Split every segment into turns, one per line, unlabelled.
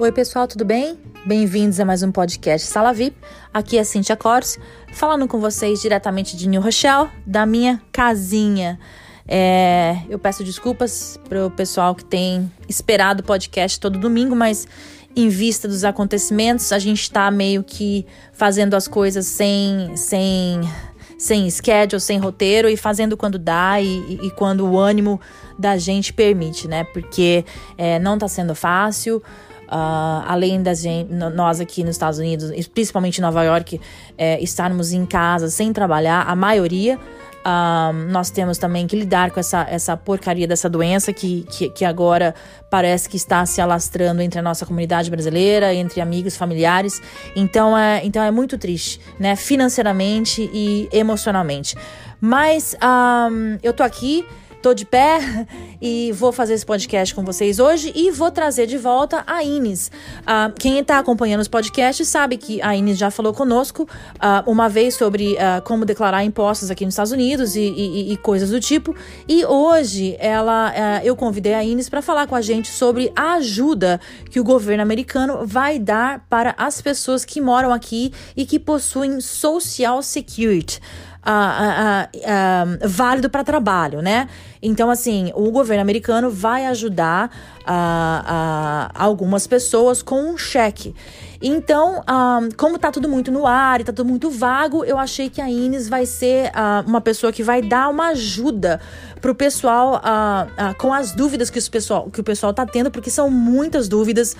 Oi, pessoal, tudo bem? Bem-vindos a mais um podcast Sala VIP. Aqui é Cintia Corse, falando com vocês diretamente de New Rochelle, da minha casinha. É, eu peço desculpas para o pessoal que tem esperado o podcast todo domingo, mas em vista dos acontecimentos, a gente está meio que fazendo as coisas sem, sem, sem schedule, sem roteiro e fazendo quando dá e, e quando o ânimo da gente permite, né? Porque é, não está sendo fácil. Uh, além da gente, nós aqui nos Estados Unidos, principalmente em Nova York, é, estarmos em casa sem trabalhar, a maioria. Uh, nós temos também que lidar com essa, essa porcaria dessa doença que, que, que, agora parece que está se alastrando entre a nossa comunidade brasileira, entre amigos, familiares. Então é, então é muito triste, né? Financeiramente e emocionalmente. Mas um, ah, eu tô aqui Tô de pé e vou fazer esse podcast com vocês hoje e vou trazer de volta a Ines. Uh, quem está acompanhando os podcasts sabe que a Ines já falou conosco uh, uma vez sobre uh, como declarar impostos aqui nos Estados Unidos e, e, e coisas do tipo. E hoje ela, eu convidei a Ines para falar com a gente sobre a ajuda que o governo americano vai dar para as pessoas que moram aqui e que possuem Social Security uh, uh, válido para trabalho, né? Então, assim, o governo americano vai ajudar algumas pessoas com um cheque. Então, um, como tá tudo muito no ar e tá tudo muito vago, eu achei que a Ines vai ser uh, uma pessoa que vai dar uma ajuda pro pessoal uh, uh, com as dúvidas que, os pessoal, que o pessoal tá tendo, porque são muitas dúvidas.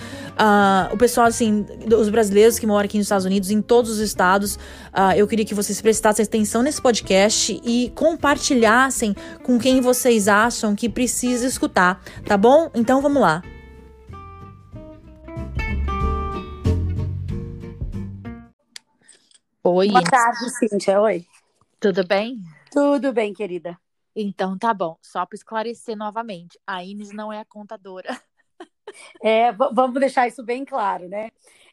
o pessoal, assim, os brasileiros que moram aqui nos Estados Unidos, em todos os estados, eu queria que vocês prestassem atenção nesse podcast e compartilhassem com quem vocês acham que precisa escutar, tá bom? Então vamos lá.
Oi. Boa tarde, Cíntia. Oi.
Tudo bem?
Tudo bem, querida.
Então tá bom. Só para esclarecer novamente, a Ines não é a contadora.
É, vamos deixar isso bem claro, né?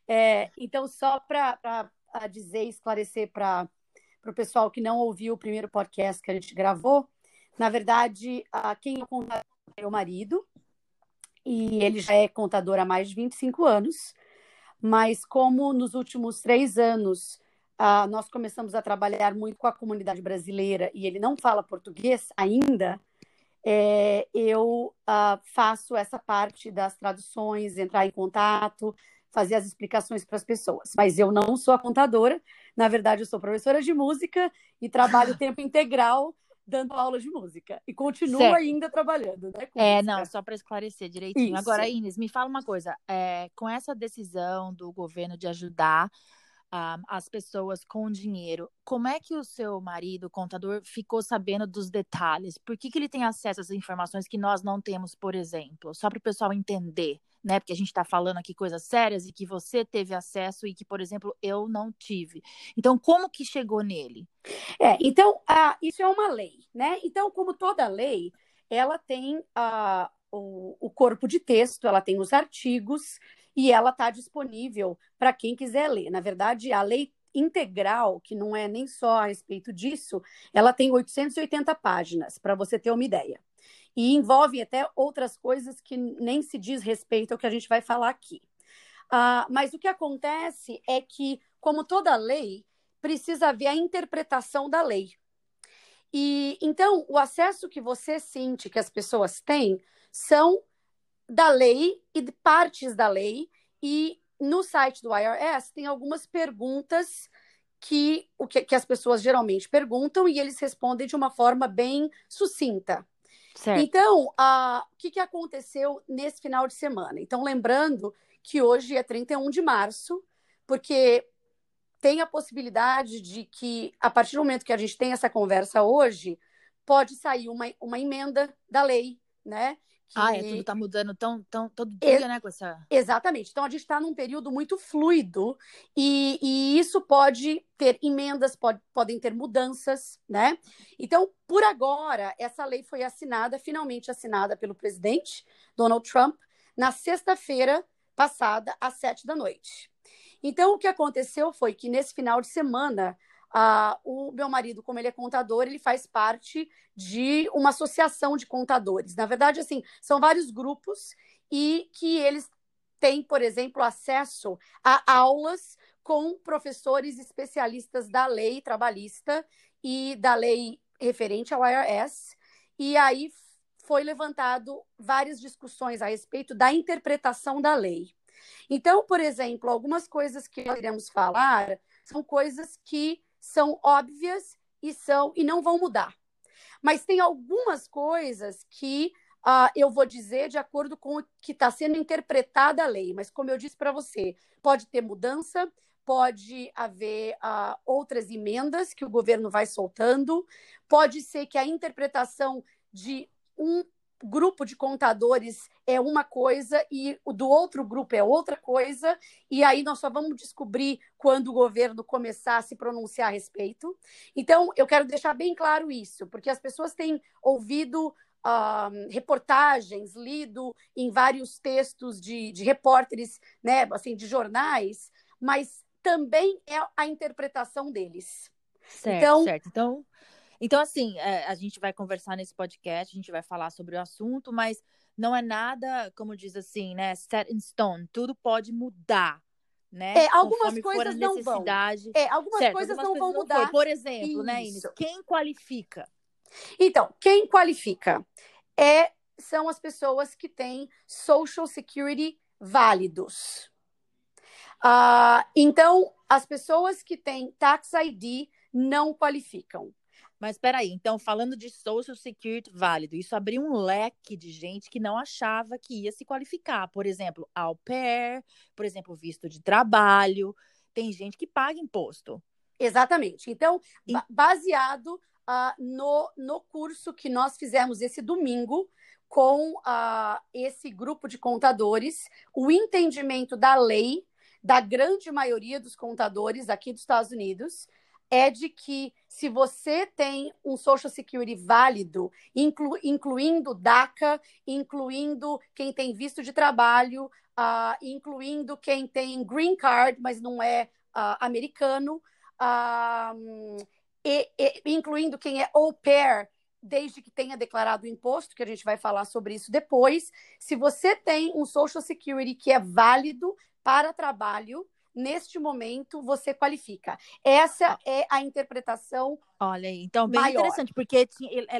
É, então, só para dizer, esclarecer para o pessoal que não ouviu o primeiro podcast que a gente gravou, na verdade, a, quem é contador é meu marido, e ele já é contador há mais de 25 anos, mas como nos últimos três anos Uh, nós começamos a trabalhar muito com a comunidade brasileira e ele não fala português ainda, é, eu uh, faço essa parte das traduções, entrar em contato, fazer as explicações para as pessoas. Mas eu não sou a contadora, na verdade, eu sou professora de música e trabalho tempo integral dando aula de música. E continuo certo. ainda trabalhando, né?
é, música. não, só para esclarecer direitinho. Isso. Agora, Inês, me fala uma coisa. É, com essa decisão do governo de ajudar uh, as pessoas com dinheiro. Como é que o seu marido, o contador, ficou sabendo dos detalhes? Por que, que ele tem acesso às informações que nós não temos, por exemplo? Só para o pessoal entender, né? Porque a gente está falando aqui coisas sérias e que você teve acesso e que, por exemplo, eu não tive. Então, como que chegou nele?
É, então, uh, isso é uma lei, né? Então, como toda lei, ela tem uh, o, o corpo de texto, ela tem os artigos e ela está disponível para quem quiser ler. Na verdade, a lei integral, que não é nem só a respeito disso, ela tem 880 páginas, para você ter uma ideia. E envolve até outras coisas que nem se diz respeito ao que a gente vai falar aqui. Uh, mas o que acontece é que, como toda lei, precisa haver a interpretação da lei. E então, o acesso que você sente que as pessoas têm são da lei e de partes da lei. E no site do IRS tem algumas perguntas que, o que, que as pessoas geralmente perguntam e eles respondem de uma forma bem sucinta. Certo. Então, o que, que aconteceu nesse final de semana? Então, lembrando que hoje é 31 de março, porque tem a possibilidade de que, a partir do momento que a gente tem essa conversa hoje, pode sair uma, uma emenda da lei, né?
Que... Ah, é, tudo está mudando tão, tão, todo dia, Ex né, com essa...
Exatamente. Então, a gente está num período muito fluido e, e isso pode ter emendas, pode, podem ter mudanças, né? Então, por agora, essa lei foi assinada, finalmente assinada pelo presidente Donald Trump, na sexta-feira passada, às sete da noite. Então, o que aconteceu foi que nesse final de semana, Uh, o meu marido, como ele é contador, ele faz parte de uma associação de contadores. Na verdade, assim, são vários grupos e que eles tem, por exemplo, acesso a aulas com professores especialistas da lei trabalhista e da lei referente ao IRS. E aí foi levantado várias discussões a respeito da interpretação da lei. Então, por exemplo, algumas coisas que nós iremos falar são coisas que são óbvias e são e não vão mudar. Mas tem algumas coisas que uh, eu vou dizer de acordo com o que está sendo interpretada a lei. Mas, como eu disse para você, pode ter mudança, pode haver uh, outras emendas que o governo vai soltando, pode ser que a interpretação de um grupo de contadores é uma coisa e o do outro grupo é outra coisa, e aí nós só vamos descobrir quando o governo começar a se pronunciar a respeito. Então, eu quero deixar bem claro isso, porque as pessoas têm ouvido uh, reportagens, lido em vários textos de, de repórteres, né, assim, de jornais, mas também é a interpretação deles.
Certo, então, certo. Então, então, assim, é, a gente vai conversar nesse podcast, a gente vai falar sobre o assunto, mas não é nada, como diz assim, né, set in stone. Tudo pode mudar, né?
É, algumas coisas não vão. É, algumas
certo,
coisas
algumas
não vão mudar.
Não Por exemplo, Isso. né, Inês, quem qualifica?
Então, quem qualifica é são as pessoas que têm Social Security válidos. Uh, então, as pessoas que têm Tax ID não qualificam.
Mas peraí, então falando de Social Security válido, isso abriu um leque de gente que não achava que ia se qualificar. Por exemplo, au pair, por exemplo, visto de trabalho. Tem gente que paga imposto.
Exatamente. Então, e... baseado uh, no, no curso que nós fizemos esse domingo com uh, esse grupo de contadores, o entendimento da lei da grande maioria dos contadores aqui dos Estados Unidos é de que se você tem um Social Security válido, inclu, incluindo DACA, incluindo quem tem visto de trabalho, uh, incluindo quem tem green card, mas não é uh, americano, uh, e, e, incluindo quem é au pair, desde que tenha declarado o imposto, que a gente vai falar sobre isso depois. Se você tem um Social Security que é válido para trabalho, neste momento você qualifica. Essa ah. é a interpretação.
Olha aí, então bem maior. interessante, porque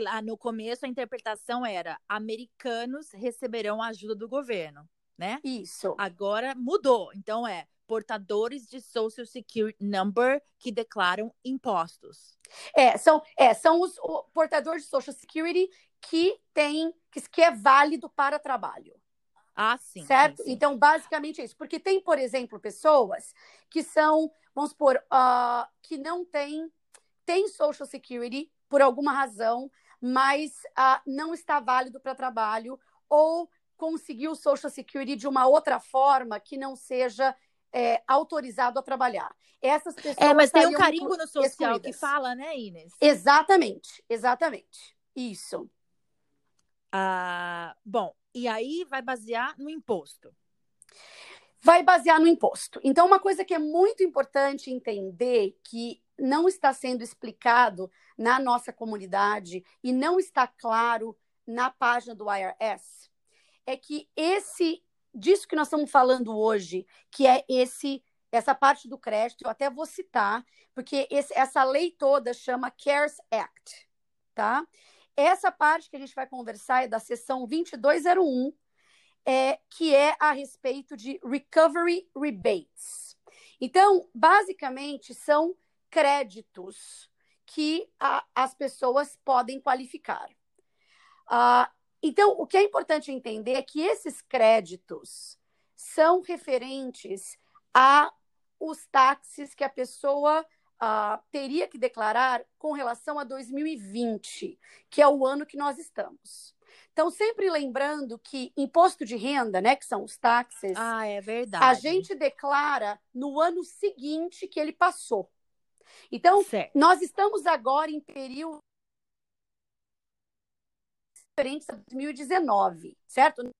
lá no começo a interpretação era americanos receberão a ajuda do governo, né?
Isso.
Agora mudou, então é portadores de Social Security Number que declaram impostos.
É, são, é, são os portadores de Social Security que tem que, que é válido para trabalho.
Ah, sim.
Certo?
Sim, sim.
Então, basicamente é isso. Porque tem, por exemplo, pessoas que são, vamos supor, uh, que não têm tem Social Security por alguma razão, mas uh, não está válido para trabalho, ou conseguiu Social Security de uma outra forma que não seja é, autorizado a trabalhar. Essas pessoas.
É, mas tem um carimbo no social excluídas. que fala, né, Inês?
Exatamente, exatamente. Isso.
Ah, bom, e aí vai basear no imposto.
Vai basear no imposto. Então, uma coisa que é muito importante entender que não está sendo explicado na nossa comunidade e não está claro na página do IRS é que esse disso que nós estamos falando hoje, que é esse essa parte do crédito, eu até vou citar, porque esse, essa lei toda chama CARES Act, tá? Essa parte que a gente vai conversar é da seção 2201, é, que é a respeito de recovery rebates. Então, basicamente, são créditos que a, as pessoas podem qualificar. Uh, então, o que é importante entender é que esses créditos são referentes a os táxis que a pessoa uh, teria que declarar com relação a 2020, que é o ano que nós estamos. Então, sempre lembrando que imposto de renda, né, que são os táxis,
ah, é verdade.
a gente declara no ano seguinte que ele passou. Então, certo. nós estamos agora em período diferente de 2019, certo?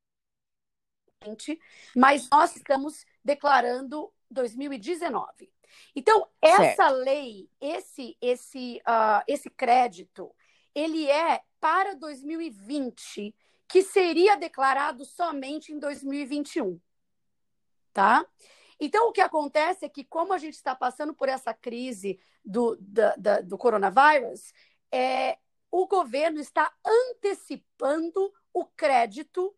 Mas nós estamos declarando 2019. Então, essa certo. lei, esse, esse, uh, esse crédito, ele é para 2020, que seria declarado somente em 2021. tá? Então, o que acontece é que, como a gente está passando por essa crise do, da, da, do coronavírus, é, o governo está antecipando o crédito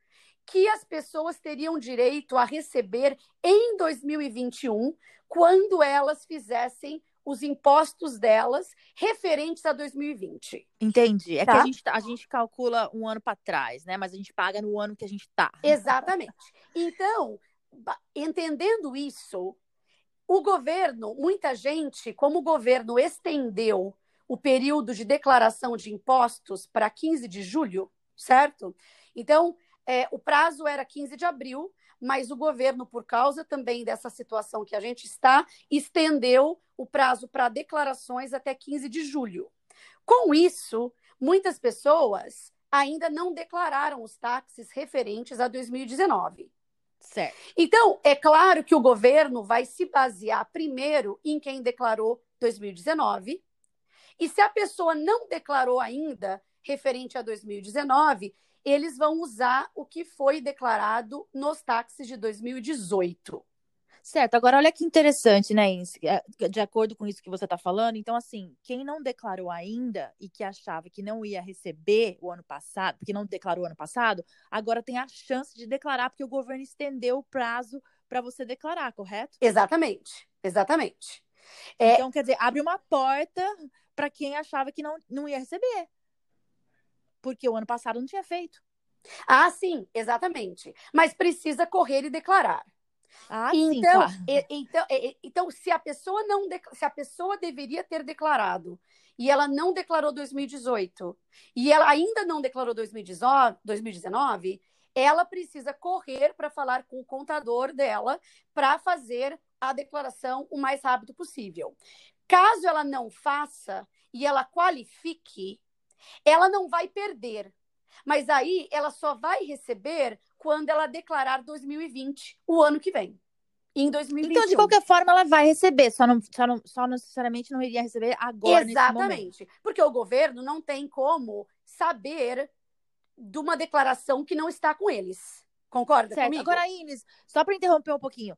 que as pessoas teriam direito a receber em 2021, quando elas fizessem os impostos delas referentes a 2020.
Entendi. É tá? que a gente, tá, a gente calcula um ano para trás, né? Mas a gente paga no ano que a gente está.
Exatamente. Então, entendendo isso, o governo, muita gente, como o governo estendeu o período de declaração de impostos para 15 de julho, certo? Então, é, o prazo era 15 de abril, mas o governo, por causa também dessa situação que a gente está, estendeu o prazo para declarações até 15 de julho. Com isso, muitas pessoas ainda não declararam os táxis referentes a 2019.
Certo.
Então, é claro que o governo vai se basear primeiro em quem declarou 2019. E se a pessoa não declarou ainda referente a 2019, eles vão usar o que foi declarado nos táxis de 2018.
Certo, agora olha que interessante, né, Ins? É, de acordo com isso que você está falando, então, assim, quem não declarou ainda e que achava que não ia receber o ano passado, porque não declarou ano passado, agora tem a chance de declarar, porque o governo estendeu o prazo para você declarar, correto?
Exatamente, exatamente.
É... Então, quer dizer, abre uma porta para quem achava que não, não ia receber. Porque o ano passado não tinha feito.
Ah, sim, exatamente. Mas precisa correr e declarar.
Ah,
então,
sim, claro.
então, então, se a pessoa não se a pessoa deveria ter declarado e ela não declarou 2018 e ela ainda não declarou 2019, ela precisa correr para falar com o contador dela para fazer a declaração o mais rápido possível. Caso ela não faça e ela qualifique, ela não vai perder. Mas aí ela só vai receber quando ela declarar 2020, o ano que vem. Em 2021.
Então, de qualquer forma, ela vai receber, só não, só não, só necessariamente não iria receber agora.
Exatamente. Porque o governo não tem como saber de uma declaração que não está com eles. Concorda
certo.
comigo?
Agora, Inês, só para interromper um pouquinho.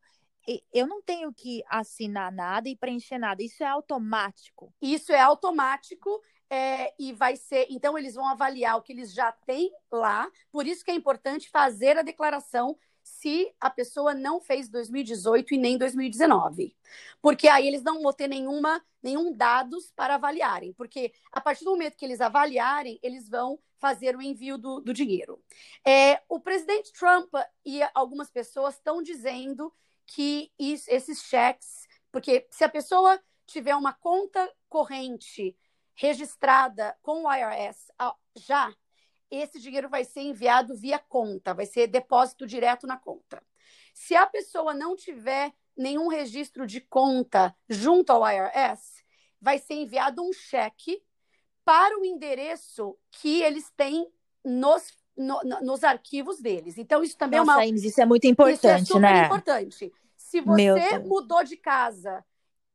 Eu não tenho que assinar nada e preencher nada. Isso é automático.
Isso é automático é, e vai ser. Então, eles vão avaliar o que eles já têm lá. Por isso que é importante fazer a declaração se a pessoa não fez 2018 e nem 2019. Porque aí eles não vão ter nenhuma, nenhum dados para avaliarem. Porque a partir do momento que eles avaliarem, eles vão fazer o envio do, do dinheiro. É, o presidente Trump e algumas pessoas estão dizendo que isso, esses cheques, porque se a pessoa tiver uma conta corrente registrada com o IRS já, esse dinheiro vai ser enviado via conta, vai ser depósito direto na conta. Se a pessoa não tiver nenhum registro de conta junto ao IRS, vai ser enviado um cheque para o endereço que eles têm nos, no, nos arquivos deles. Então, isso também
Nossa,
é uma.
isso é muito importante,
isso é super
né?
importante. Se você mudou de casa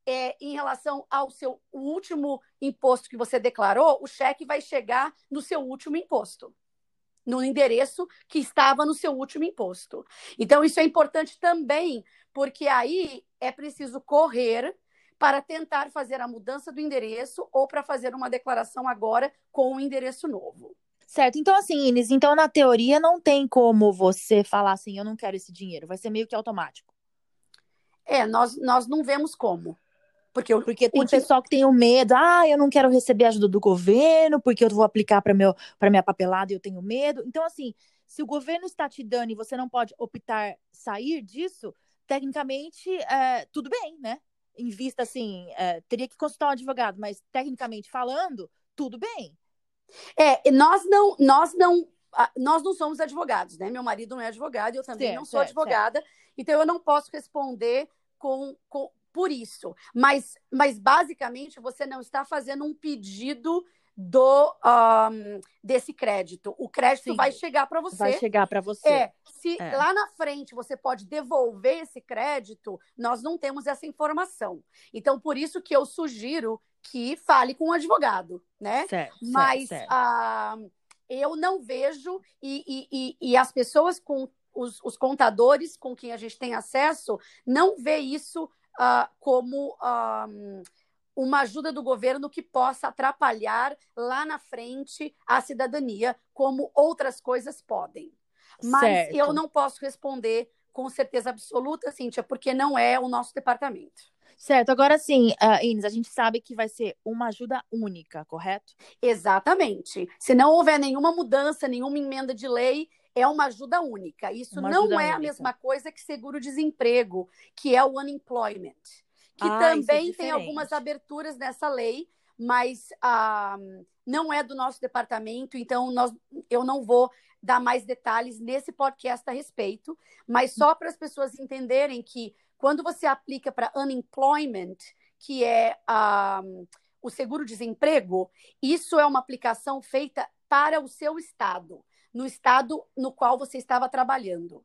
é, em relação ao seu último imposto que você declarou, o cheque vai chegar no seu último imposto, no endereço que estava no seu último imposto. Então, isso é importante também, porque aí é preciso correr para tentar fazer a mudança do endereço ou para fazer uma declaração agora com o um endereço novo.
Certo. Então, assim, Inês, então na teoria não tem como você falar assim, eu não quero esse dinheiro. Vai ser meio que automático.
É, nós, nós não vemos como. Porque, eu,
porque tem o pessoal que tem o medo, ah, eu não quero receber ajuda do governo, porque eu vou aplicar para minha papelada e eu tenho medo. Então, assim, se o governo está te dando e você não pode optar sair disso, tecnicamente, é, tudo bem, né? Em vista, assim, é, teria que consultar um advogado, mas tecnicamente falando, tudo bem.
É, nós não, nós não, nós não somos advogados, né? Meu marido não é advogado, eu também certo, não sou certo, advogada, certo. então eu não posso responder com, com por isso. Mas, mas basicamente você não está fazendo um pedido do um, desse crédito. O crédito Sim, vai chegar para você.
Vai chegar para você.
É, se é. lá na frente você pode devolver esse crédito, nós não temos essa informação. Então, por isso que eu sugiro que fale com um advogado, né?
Certo,
Mas
certo,
uh, eu não vejo e, e, e, e as pessoas com os, os, contadores com quem a gente tem acesso não vê isso uh, como uh, uma ajuda do governo que possa atrapalhar lá na frente a cidadania, como outras coisas podem. Mas certo. eu não posso responder com certeza absoluta, Cíntia, porque não é o nosso departamento.
Certo, agora sim, uh, Ines, a gente sabe que vai ser uma ajuda única, correto?
Exatamente. Se não houver nenhuma mudança, nenhuma emenda de lei, é uma ajuda única. Isso uma não é única. a mesma coisa que seguro-desemprego, que é o unemployment, que ah, é também é tem algumas aberturas nessa lei, mas ah, não é do nosso departamento, então nós, eu não vou dar mais detalhes nesse podcast a respeito, mas só para as pessoas entenderem que quando você aplica para unemployment, que é um, o seguro-desemprego, isso é uma aplicação feita para o seu estado, no estado no qual você estava trabalhando.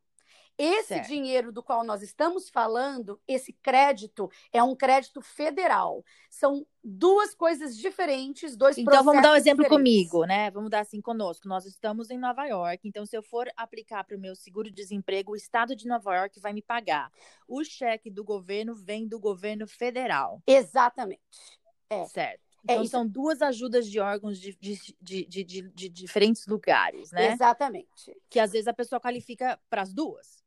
Esse certo. dinheiro do qual nós estamos falando, esse crédito, é um crédito federal. São duas coisas diferentes, dois
Então vamos dar um exemplo diferentes. comigo, né? Vamos dar assim conosco. Nós estamos em Nova York, então se eu for aplicar para o meu seguro-desemprego, o estado de Nova York vai me pagar. O cheque do governo vem do governo federal.
Exatamente. É.
Certo. É então, é são duas ajudas de órgãos de, de, de, de, de diferentes lugares, né?
Exatamente.
Que às vezes a pessoa qualifica para as duas.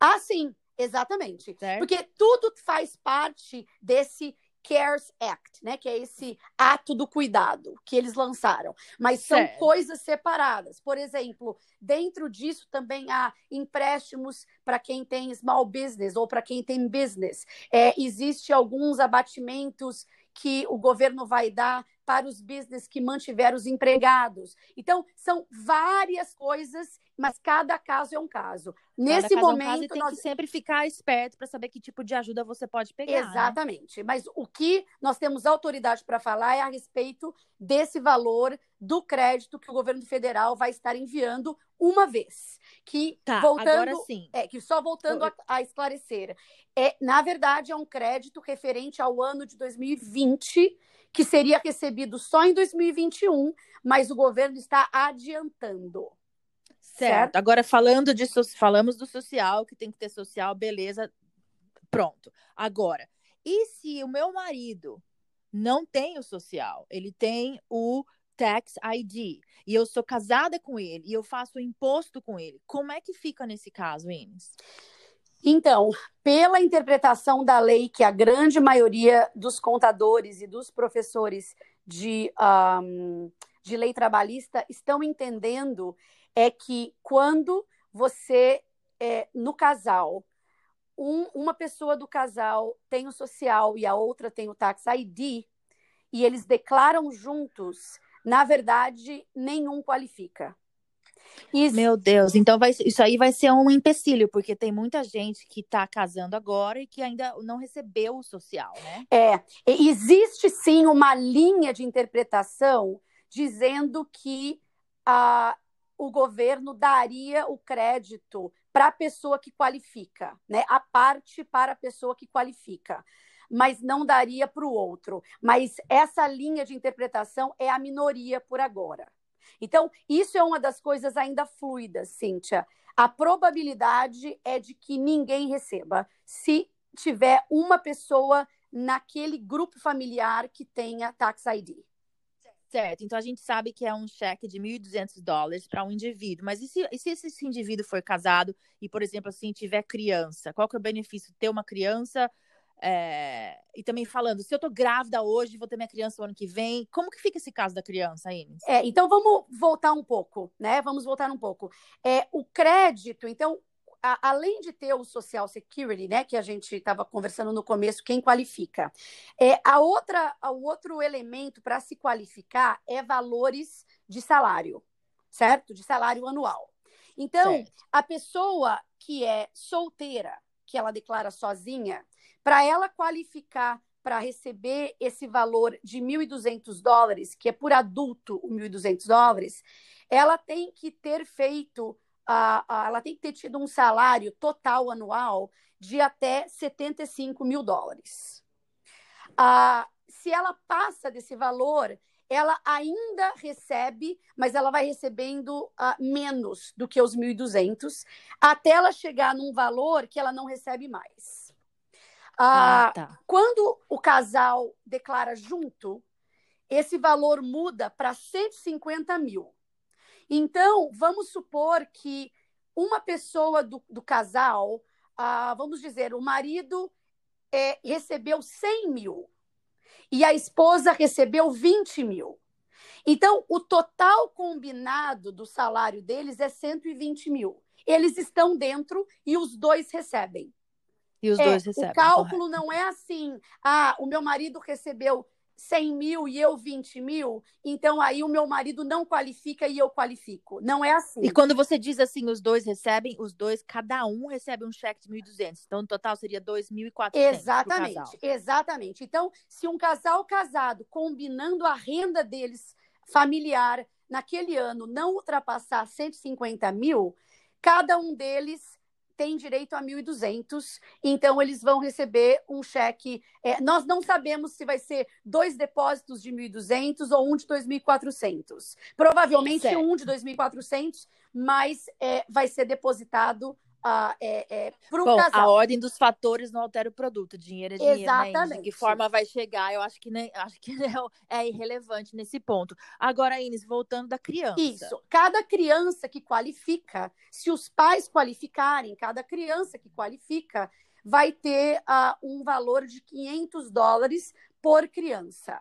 Ah, sim, exatamente. Certo. Porque tudo faz parte desse CARES Act, né? Que é esse ato do cuidado que eles lançaram. Mas são certo. coisas separadas. Por exemplo, dentro disso também há empréstimos para quem tem small business ou para quem tem business. É, existe alguns abatimentos que o governo vai dar para os business que mantiveram os empregados. Então, são várias coisas, mas cada caso é um caso. Nesse caso momento. É um caso
tem nós... que sempre ficar esperto para saber que tipo de ajuda você pode pegar. Né?
Exatamente. Né? Mas o que nós temos autoridade para falar é a respeito desse valor do crédito que o governo federal vai estar enviando uma vez. Que
tá,
voltando,
agora sim.
É, que só voltando a, a, esclarecer, é, na verdade, é um crédito referente ao ano de 2020, que seria recebido só em 2021, mas o governo está adiantando.
Certo. certo. Agora, falando de falamos do social, que tem que ter social, beleza. Pronto. Agora, e se o meu marido não tem o social, ele tem o tax ID e eu sou casada com ele e eu faço imposto com ele, como é que fica nesse caso, Ines?
Então, pela interpretação da lei que a grande maioria dos contadores e dos professores de, um, de lei trabalhista estão entendendo, é que quando você, é, no casal, um, uma pessoa do casal tem o social e a outra tem o tax ID, e eles declaram juntos, na verdade, nenhum qualifica.
Isso. Meu Deus, então vai, isso aí vai ser um empecilho, porque tem muita gente que está casando agora e que ainda não recebeu o social, né?
É, existe sim uma linha de interpretação dizendo que a, o governo daria o crédito para a pessoa que qualifica, né? A parte para a pessoa que qualifica mas não daria para o outro. Mas essa linha de interpretação é a minoria por agora. Então, isso é uma das coisas ainda fluidas, Cíntia. A probabilidade é de que ninguém receba se tiver uma pessoa naquele grupo familiar que tenha tax ID.
Certo, então a gente sabe que é um cheque de 1.200 dólares para um indivíduo, mas e se, e se, esse indivíduo for casado e, por exemplo, assim, tiver criança? Qual que é o benefício de ter uma criança é, e também falando, se eu tô grávida hoje, vou ter minha criança o ano que vem, como que fica esse caso da criança, Ines?
É, então vamos voltar um pouco, né? Vamos voltar um pouco. É, o crédito, então, a, além de ter o Social Security, né, que a gente estava conversando no começo, quem qualifica, é, a outra, o outro elemento para se qualificar é valores de salário, certo? De salário anual. Então, certo. a pessoa que é solteira, que ela declara sozinha, para ela qualificar para receber esse valor de 1.200 dólares, que é por adulto o 1.200 dólares, ela tem que ter feito, uh, ela tem que ter tido um salário total anual de até 75 mil dólares. Uh, se ela passa desse valor, ela ainda recebe, mas ela vai recebendo uh, menos do que os 1.200, até ela chegar num valor que ela não recebe mais. Uh, ah, tá. Quando o casal declara junto, esse valor muda para 150 mil. Então, vamos supor que uma pessoa do, do casal, uh, vamos dizer, o marido é, recebeu 100 mil e a esposa recebeu 20 mil. Então, o total combinado do salário deles é 120 mil. Eles estão dentro e os dois recebem.
E os é, dois recebem.
O cálculo correto. não é assim. Ah, o meu marido recebeu 100 mil e eu 20 mil, então aí o meu marido não qualifica e eu qualifico. Não é assim.
E quando você diz assim, os dois recebem, os dois, cada um recebe um cheque de 1.200. Então, no total seria 2.400.
Exatamente, exatamente. Então, se um casal casado, combinando a renda deles familiar naquele ano, não ultrapassar 150 mil, cada um deles tem direito a 1.200, então eles vão receber um cheque. É, nós não sabemos se vai ser dois depósitos de 1.200 ou um de 2.400. Provavelmente certo. um de 2.400, mas é, vai ser depositado uh, é, é, para o casal.
A ordem dos fatores não altera o produto. Dinheiro é dinheiro. Exatamente. Né, de que forma vai chegar, eu acho que, nem, acho que é, é irrelevante nesse ponto. Agora, Inês, voltando da criança.
Isso. Cada criança que qualifica, se os pais qualificarem, cada criança que qualifica vai ter uh, um valor de 500 dólares por criança.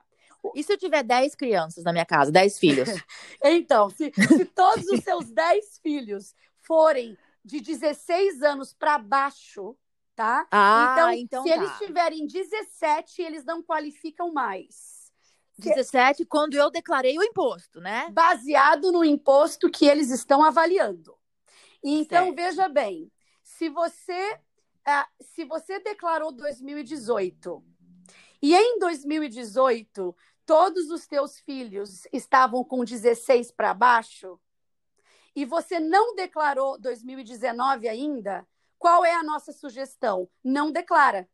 E se eu tiver 10 crianças na minha casa, 10 filhos?
então, se, se todos os seus 10 filhos forem de 16 anos para baixo, tá?
Ah, então, então
se
tá.
eles tiverem 17, eles não qualificam mais.
17 quando eu declarei o imposto, né?
Baseado no imposto que eles estão avaliando. Então, certo. veja bem, se você, uh, se você declarou 2018 e em 2018 todos os teus filhos estavam com 16 para baixo, e você não declarou 2019 ainda, qual é a nossa sugestão? Não declara.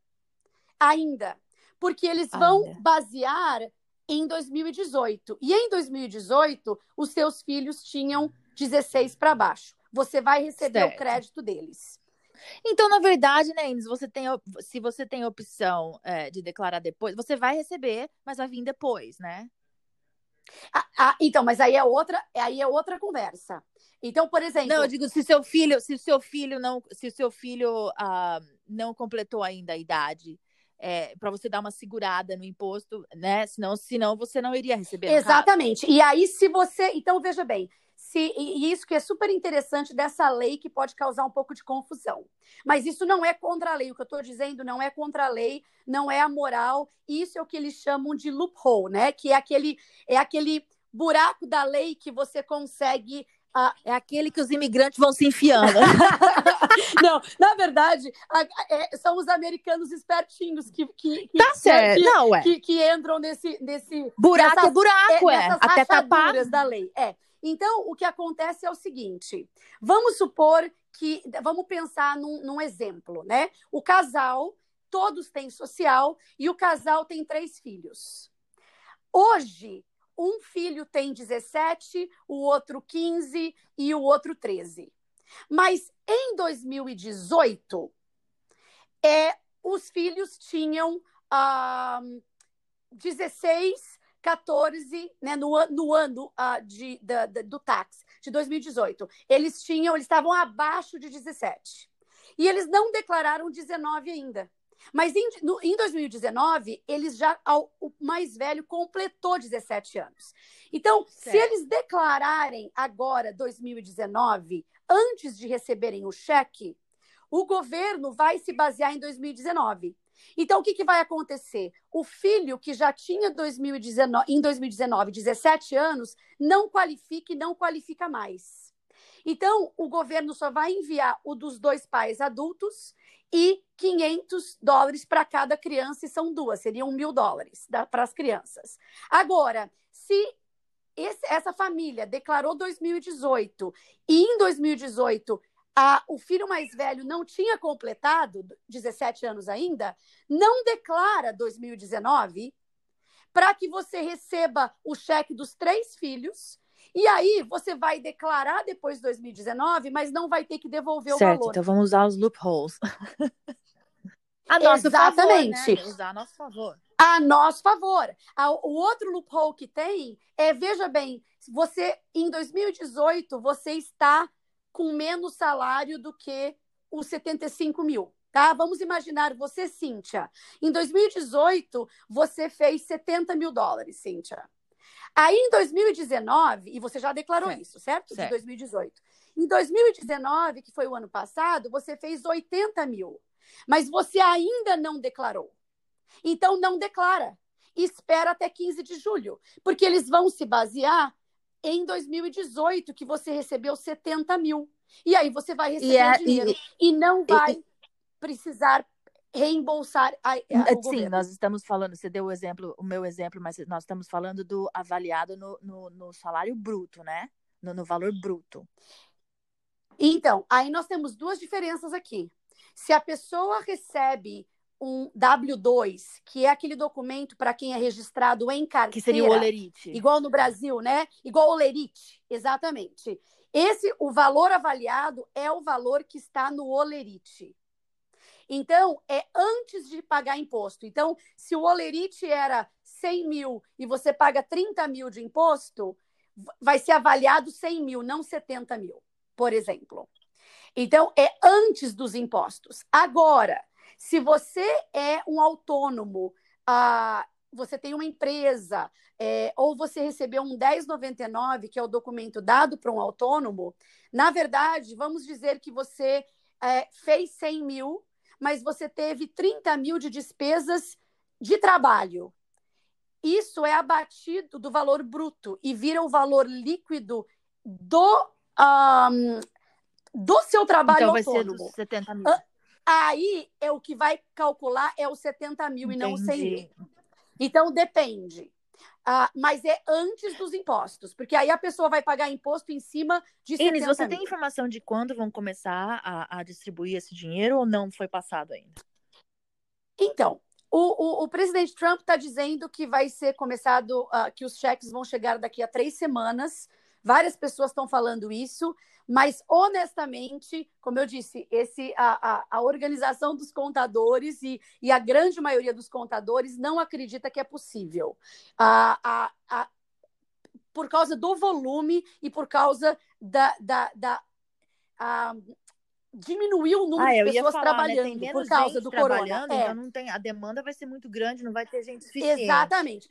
Ainda. Porque eles vão ainda. basear em 2018. E em 2018, os seus filhos tinham 16 para baixo. Você vai receber certo. o crédito deles.
Então, na verdade, né, Inês, você tem, se você tem a opção é, de declarar depois, você vai receber, mas vai vir depois, né?
Ah, ah, então, mas aí é outra, aí é outra conversa. Então, por exemplo.
Não, eu digo, se seu filho, se seu filho não, se seu filho uh, não completou ainda a idade, é, para você dar uma segurada no imposto, né? Senão, senão você não iria receber.
Exatamente. E aí, se você. Então, veja bem. Se, e isso que é super interessante dessa lei que pode causar um pouco de confusão. Mas isso não é contra a lei. O que eu estou dizendo não é contra a lei, não é a moral. Isso é o que eles chamam de loophole, né? Que é aquele, é aquele buraco da lei que você consegue
ah, é aquele que os imigrantes vão se enfiando.
não, na verdade, a, é, são os americanos espertinhos que, que, que
tá certo, que, não, é.
que, entram nesse, nesse
buraco nessas, é buraco, é, é. até tapar
da lei. É. Então, o que acontece é o seguinte: vamos supor que, vamos pensar num, num exemplo, né? O casal, todos têm social e o casal tem três filhos. Hoje, um filho tem 17, o outro 15 e o outro 13. Mas em 2018, é, os filhos tinham ah, 16, 14, né, no, no ano ah, de, da, da, do táxi, de 2018. Eles tinham, eles estavam abaixo de 17. E eles não declararam 19 ainda. Mas em, no, em 2019, eles já, o mais velho completou 17 anos. Então, certo. se eles declararem agora 2019, antes de receberem o cheque, o governo vai se basear em 2019. Então, o que, que vai acontecer? O filho que já tinha 2019, em 2019 17 anos, não qualifica e não qualifica mais. Então, o governo só vai enviar o dos dois pais adultos e 500 dólares para cada criança, e são duas, seriam mil dólares para as crianças. Agora, se esse, essa família declarou 2018 e em 2018 a, o filho mais velho não tinha completado 17 anos ainda, não declara 2019, para que você receba o cheque dos três filhos. E aí você vai declarar depois de 2019, mas não vai ter que devolver
certo,
o valor.
Então vamos usar os loopholes.
a nosso Exatamente.
Favor, né? Usar a nosso favor.
A nosso favor. O outro loophole que tem é, veja bem, você em 2018 você está com menos salário do que os 75 mil. Tá? Vamos imaginar você, Cíntia. Em 2018, você fez 70 mil dólares, Cíntia. Aí, em 2019, e você já declarou certo. isso, certo? certo? De 2018. Em 2019, que foi o ano passado, você fez 80 mil. Mas você ainda não declarou. Então, não declara. Espera até 15 de julho. Porque eles vão se basear em 2018, que você recebeu 70 mil. E aí você vai receber é, dinheiro e, e, não vai e, precisar reembolsar a, a,
Sim, governo. nós estamos falando, você deu o exemplo, o meu exemplo, mas nós estamos falando do avaliado no, no, no salário bruto, né? No, no valor bruto.
Então, aí nós temos duas diferenças aqui. Se a pessoa recebe um W2, que é aquele documento para quem é registrado em carteira.
Que seria o olerite.
Igual no Brasil, né? Igual o olerite, exatamente. Esse, o valor avaliado é o valor que está no olerite. Então, é antes de pagar imposto. Então, se o olerite era 100 mil e você paga 30 mil de imposto, vai ser avaliado 100 mil, não 70 mil, por exemplo. Então, é antes dos impostos. Agora, se você é um autônomo, ah, você tem uma empresa, é, ou você recebeu um 1099, que é o documento dado para um autônomo, na verdade, vamos dizer que você é, fez 100 mil, mas você teve 30 mil de despesas de trabalho. Isso é abatido do valor bruto e vira o valor líquido do, um, do seu trabalho
então,
autônomo.
Vai ser 70 mil.
Aí é o que vai calcular é os 70 mil Entendi. e não os 100 mil. Então depende. Ah, mas é antes dos impostos, porque aí a pessoa vai pagar imposto em cima de
Inês, você
mil.
tem informação de quando vão começar a, a, distribuir esse dinheiro ou não foi passado ainda?
Então, o, o, o presidente Trump está dizendo que vai ser começado, uh, que os cheques vão chegar daqui a três semanas. Várias pessoas estão falando isso. Mas, honestamente, como eu disse, esse, a, a, a organização dos contadores e, e, a grande maioria dos contadores não acredita que é possível. A, a, a, por causa do volume e por causa da. da, da diminuiu o número ah, de pessoas falar, trabalhando né? por causa do corona.
É. Então não tem, a demanda vai ser muito grande, não vai ter gente suficiente.
Exatamente.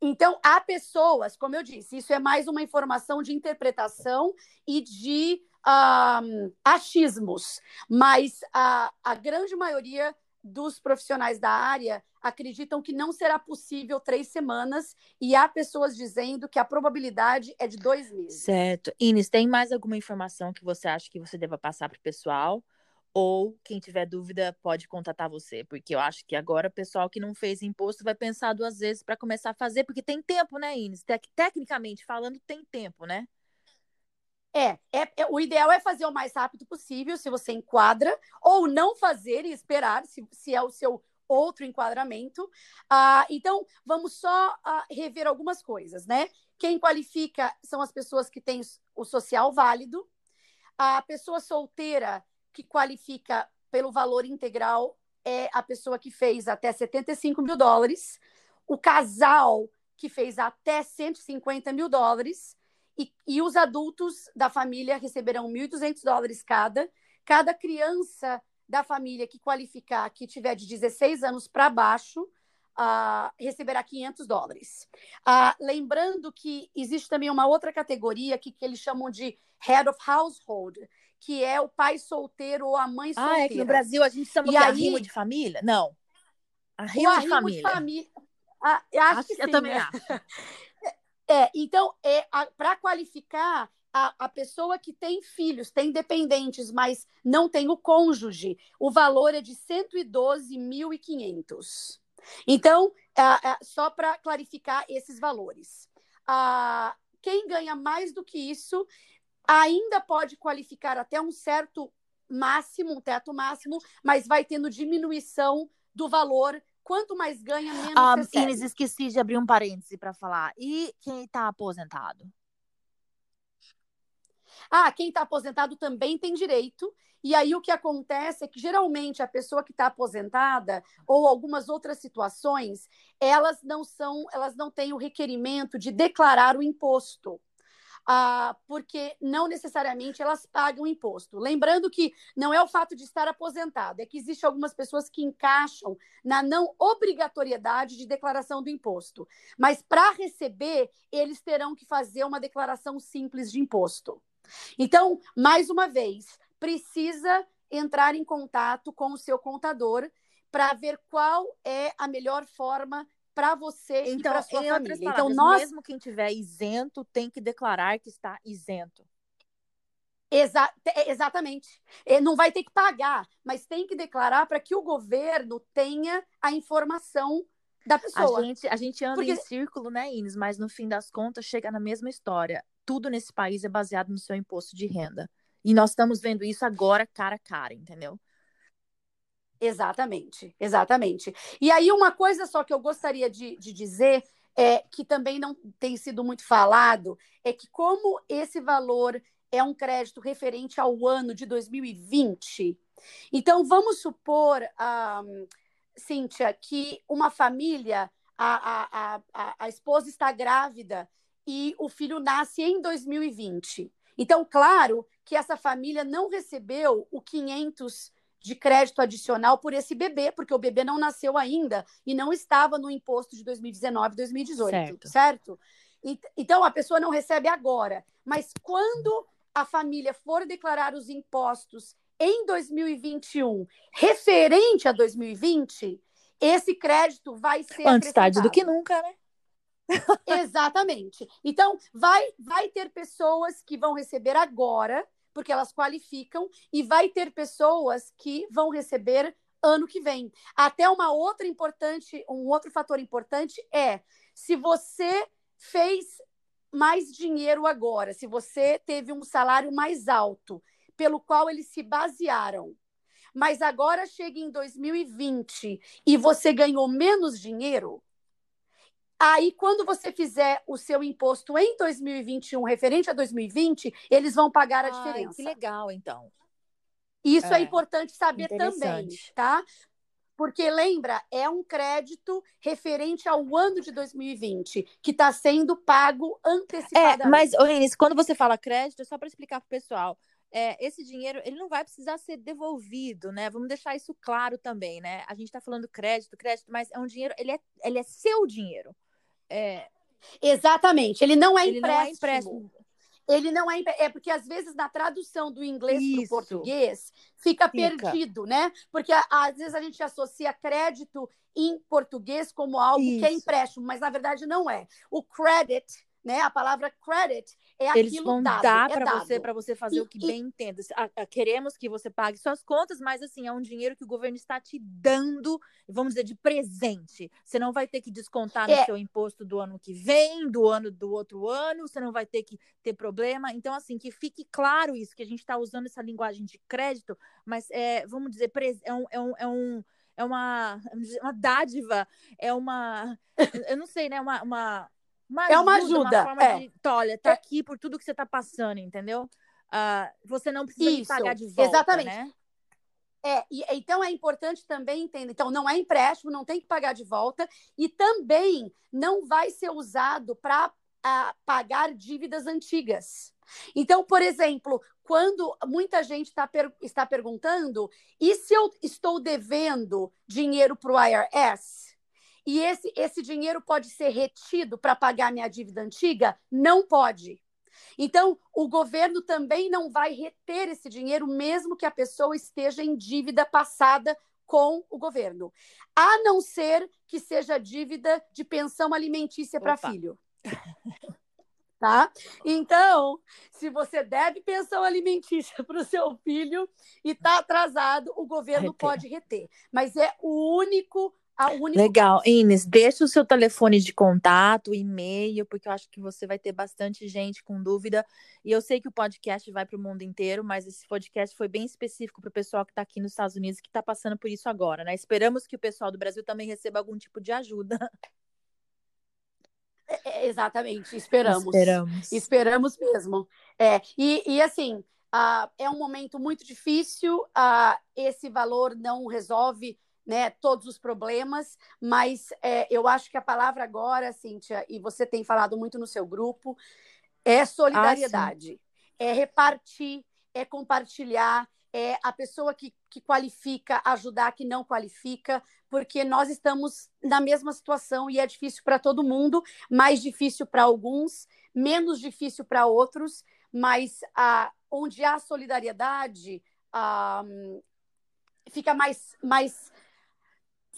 Então, há pessoas, como eu disse, isso é mais uma informação de interpretação e de um, achismos, mas a, a grande maioria dos profissionais da área acreditam que não será possível três semanas e há pessoas dizendo que a probabilidade é de dois meses.
Certo. Ines, tem mais alguma informação que você acha que você deva passar para o pessoal? Ou quem tiver dúvida pode contatar você, porque eu acho que agora o pessoal que não fez imposto vai pensar duas vezes para começar a fazer, porque tem tempo, né, Ines? Tec tecnicamente falando, tem tempo, né?
É, é, é, o ideal é fazer o mais rápido possível, se você enquadra, ou não fazer e esperar, se, se é o seu outro enquadramento. Ah, então, vamos só ah, rever algumas coisas, né? Quem qualifica são as pessoas que têm o social válido, a pessoa solteira que qualifica pelo valor integral é a pessoa que fez até 75 mil dólares, o casal que fez até 150 mil dólares, e, e os adultos da família receberão 1.200 dólares cada. Cada criança da família que qualificar, que tiver de 16 anos para baixo, uh, receberá 500 dólares. Uh, lembrando que existe também uma outra categoria que, que eles chamam de Head of Household, que é o pai solteiro ou a mãe solteira.
Ah, é que no Brasil a gente chama de aí... arrimo de família? Não.
Arrimo, arrimo de família. De família. Ah, acho, acho que
eu
sim,
também
né?
acho.
É, então, é, para qualificar a, a, pessoa que tem filhos, tem dependentes, mas não tem o cônjuge, o valor é de 112.500. Então, só para clarificar esses valores. quem ganha mais do que isso ainda pode qualificar até um certo máximo, um teto máximo, mas vai tendo diminuição do valor quanto mais ganha, menos
Ah,
recebe.
Inês, esqueci de abrir um parêntese para falar. E quem está aposentado?
Ah, quem está aposentado também tem direito. E aí o que acontece é que geralmente a pessoa que está aposentada ou algumas outras situações, elas não são, elas não têm o requerimento de declarar o imposto. Ah, porque não necessariamente elas pagam imposto. Lembrando que não é o fato de estar aposentado, é que existem algumas pessoas que encaixam na não obrigatoriedade de declaração do imposto. Mas para receber, eles terão que fazer uma declaração simples de imposto. Então, mais uma vez, precisa entrar em contato com o seu contador para ver qual é a melhor forma para você
Então,
e para sua família.
palavras,
então, nós
mesmo quem tiver isento tem que declarar que está isento.
Exa é, exatamente. É, Não vai ter que pagar, mas tem que declarar para que o governo tenha a informação da
A
pessoa.
gente, a gente anda
Porque-
em círculo, né, Ines? Mas no fim das contas chega na mesma história. Tudo nesse país é baseado no seu imposto de renda. E nós estamos vendo isso agora cara a cara, entendeu?
Exatamente, exatamente. E aí, uma coisa só que eu gostaria de, de dizer, é, que também não tem sido muito falado, é que como esse valor é um crédito referente ao ano de 2020, então vamos supor, ah, Cíntia, que uma família, a, a, a- a esposa está grávida e o filho nasce em 2020. Então, claro que essa família não recebeu o 500 de crédito adicional por esse bebê, porque o bebê não nasceu ainda e não estava no imposto de 2019, 2018,
Certo.
certo? Ent- Então a pessoa não recebe agora, mas quando a família for declarar os impostos em 2021, referente a 2020, esse crédito vai ser
Antes tarde do que nunca, né?
Exatamente. Então, vai, vai ter pessoas que vão receber agora, porque elas qualificam, e vai ter pessoas que vão receber ano que vem. Até uma outra importante, um outro fator importante é se você fez mais dinheiro agora, se você teve um salário mais alto, pelo qual eles se basearam, mas agora chega em 2020 e você ganhou menos dinheiro, Aí, quando você fizer o seu imposto em 2021, referente a 2020, eles vão pagar a
Ai,
diferença.
que legal, então.
Isso é,
É,
importante saber também, tá? Porque lembra, é um crédito referente ao ano de 2020, que está sendo pago
É,
antecipadamente.
mas, ô, Inês, quando você fala crédito, é só para explicar pro pessoal. É, esse dinheiro, ele não vai precisar ser devolvido, né? Vamos deixar isso claro também, né? A gente está falando crédito, crédito, mas é um dinheiro, ele é, ele é seu dinheiro. É,
Exatamente, ele não é
ele não é
empréstimo.
empréstimo.
Ele não é. É porque às vezes na tradução do inglês para o
Isso.
português fica,
Fica.
perdido, né? Porque às vezes a gente associa crédito em português como algo que é
Isso.
empréstimo, mas na verdade não é. O credit, né? A palavra credit é
Eles vão
dado,
dar
é
para você, para você fazer
E-
o que
e-
bem entenda. Ah, Queremos que você pague suas contas, mas assim, é um dinheiro que o governo está te dando, vamos dizer, de presente. Você não vai ter que descontar no
É.
seu imposto do ano que vem, do ano do outro ano, você não vai ter que ter problema. Então, assim, que fique claro isso, que a gente está usando essa linguagem de crédito, mas é, vamos dizer, é um, é um, é um é uma, uma dádiva, é uma, eu não sei, né, uma, uma, uma
É uma ajuda,
forma
é.
de, "Tó, olha, tá
É.
aqui por tudo que você tá passando, entendeu? Ah, você não precisa
Isso,
pagar de volta,
exatamente.
né?
É, e, então é importante também entender. Então, não é empréstimo, não tem que pagar de volta, e também não vai ser usado para pagar dívidas antigas. Então, por exemplo, quando muita gente tá per- está perguntando, e se eu estou devendo dinheiro para o IRS? E esse, esse dinheiro pode ser retido para pagar minha dívida antiga? Não pode. Então, o governo também não vai reter esse dinheiro, mesmo que a pessoa esteja em dívida passada com o governo, a não ser que seja dívida de pensão alimentícia para filho. Tá? Então, se você deve pensão alimentícia para o seu filho e está atrasado, o governo
Reter.
pode reter. Mas é o único único
Legal. Ines, deixa o seu telefone de contato, e-mail, porque eu acho que você vai ter bastante gente com dúvida. E eu sei que o podcast vai para o mundo inteiro, mas esse podcast foi bem específico para o pessoal que está aqui nos Estados Unidos que está passando por isso agora, né? Esperamos que o pessoal do Brasil também receba algum tipo de ajuda.
É, é exatamente, esperamos.
Esperamos.
Esperamos mesmo. É, e, e assim, uh, é um momento muito difícil, uh, esse valor não resolve né, todos os problemas, mas é, eu acho que a palavra agora, Cíntia, e você tem falado muito no seu grupo, é solidariedade. Ah, é repartir, é compartilhar, é a pessoa que, que qualifica ajudar que não qualifica, porque nós estamos na mesma situação e é difícil para todo mundo, mais difícil para alguns, menos difícil para outros, mas ah, onde há solidariedade, ah, fica mais, mais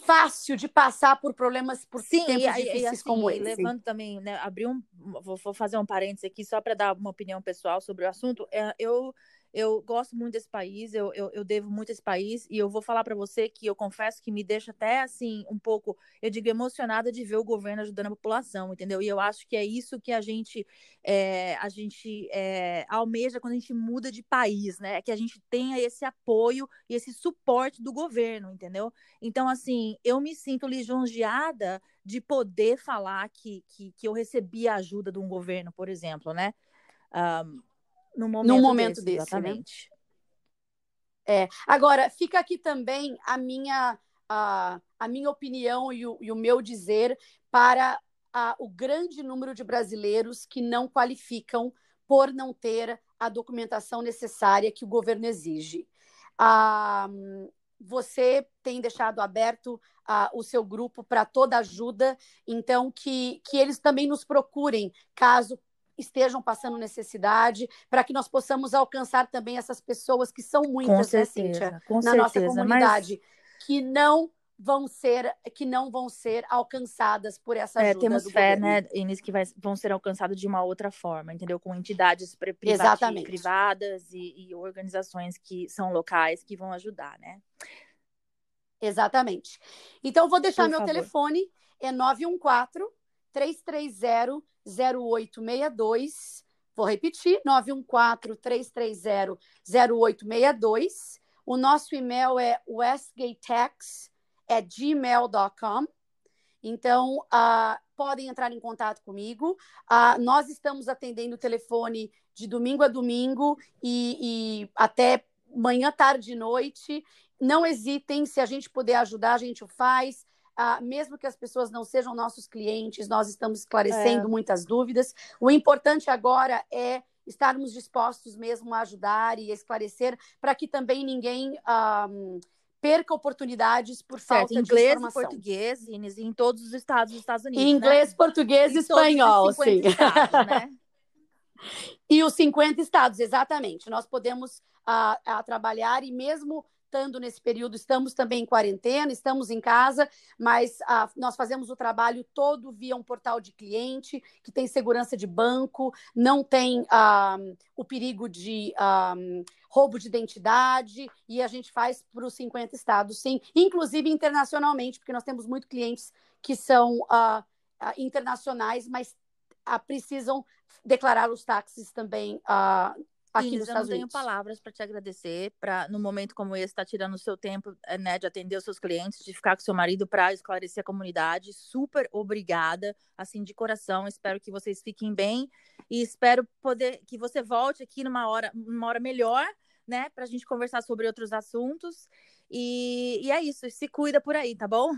fácil de passar por problemas por Sim, tempos e, difíceis e, assim, como esse.
Levando também, né, abrir um, vou, vou fazer um parênteses aqui só para dar uma opinião pessoal sobre o assunto. É, eu eu gosto muito desse país, eu, eu, eu devo muito a esse país, e eu vou falar para você que eu confesso que me deixa até assim, um pouco, eu digo, emocionada de ver o governo ajudando a população, entendeu? E eu acho que é isso que a gente, é, a gente é, almeja quando a gente muda de país, né? É que a gente tenha esse apoio e esse suporte do governo, entendeu? Então, assim, eu me sinto lisonjeada de poder falar que, que, que eu recebi a ajuda de um governo, por exemplo, né? Um, no momento,
no momento desse,
desse né? exatamente.
Né? É. Agora, fica aqui também a minha, a, a minha opinião e o, e o meu dizer para a, o grande número de brasileiros que não qualificam por não ter a documentação necessária que o governo exige. Ah, você tem deixado aberto ah, o seu grupo para toda ajuda, então que, que eles também nos procurem caso estejam passando necessidade, para que nós possamos alcançar também essas pessoas que são muitas,
com
né,
certeza,
Cíntia,
com
na
certeza,
nossa comunidade, mas... que não vão ser que não vão ser alcançadas por essa
é,
ajuda.
É, temos fé,
governo.
né, Inês, que vai, vão ser alcançadas de uma outra forma, entendeu? Com entidades privati, privadas e, e organizações que são locais que vão ajudar, né?
Exatamente. Então, vou deixar por meu favor. telefone, é 914 330 0862. Vou repetir, 914-330-0862. O nosso e-mail é westgatex@gmail.com. Então, uh, podem entrar em contato comigo. Uh, nós estamos atendendo o telefone de domingo a domingo e, e até manhã, tarde e noite. Não hesitem, se a gente puder ajudar, a gente o faz. Ah, mesmo que as pessoas não sejam nossos clientes, nós estamos esclarecendo é. muitas dúvidas. O importante agora é estarmos dispostos mesmo a ajudar e esclarecer para que também ninguém um, perca oportunidades por
certo,
falta
inglês
de informação.
Inglês português, Inês, em todos os estados dos Estados Unidos,
Inglês,
né?
português e espanhol, sim.
Estados, né?
e os 50 estados, exatamente. Nós podemos uh, trabalhar e mesmo estando nesse período, estamos também em quarentena, estamos em casa, mas ah, nós fazemos o trabalho todo via um portal de cliente, que tem segurança de banco, não tem ah, o perigo de ah, roubo de identidade, e a gente faz para os 50 estados, sim, inclusive internacionalmente, porque nós temos muitos clientes que são internacionais, mas precisam declarar os táxis também aqui Sim, nos Estados
Eu não tenho palavras para te agradecer, para no momento como esse estar tá tirando o seu tempo, eh, né, de atender os seus clientes, de ficar com seu marido para esclarecer a comunidade. Super obrigada, assim de coração. Espero que vocês fiquem bem e espero poder que você volte aqui numa hora, numa hora melhor, né, para a gente conversar sobre outros assuntos. E, e é isso. Se cuida por aí, tá bom?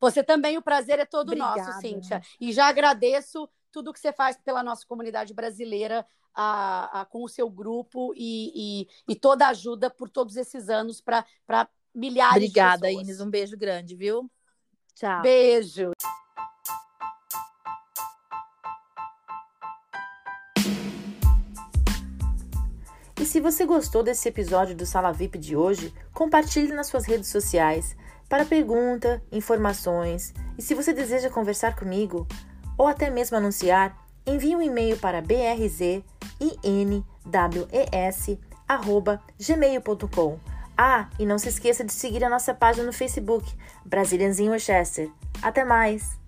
Você também, o prazer é todo Obrigada. nosso, Cíntia. E já agradeço tudo que você faz pela nossa comunidade brasileira a, a, com o seu grupo e, e, e, toda a ajuda por todos esses anos para milhares
Obrigada,
de pessoas.
Obrigada, Inês. Um beijo grande, viu? Tchau.
Beijo.
E se você gostou desse episódio do Sala VIP de hoje, compartilhe nas suas redes sociais para pergunta, informações e se você deseja conversar comigo ou até mesmo anunciar, envie um e-mail para brzinws@gmail.com. Ah, e não se esqueça de seguir a nossa página no Facebook, Brazilians in Westchester. Até mais!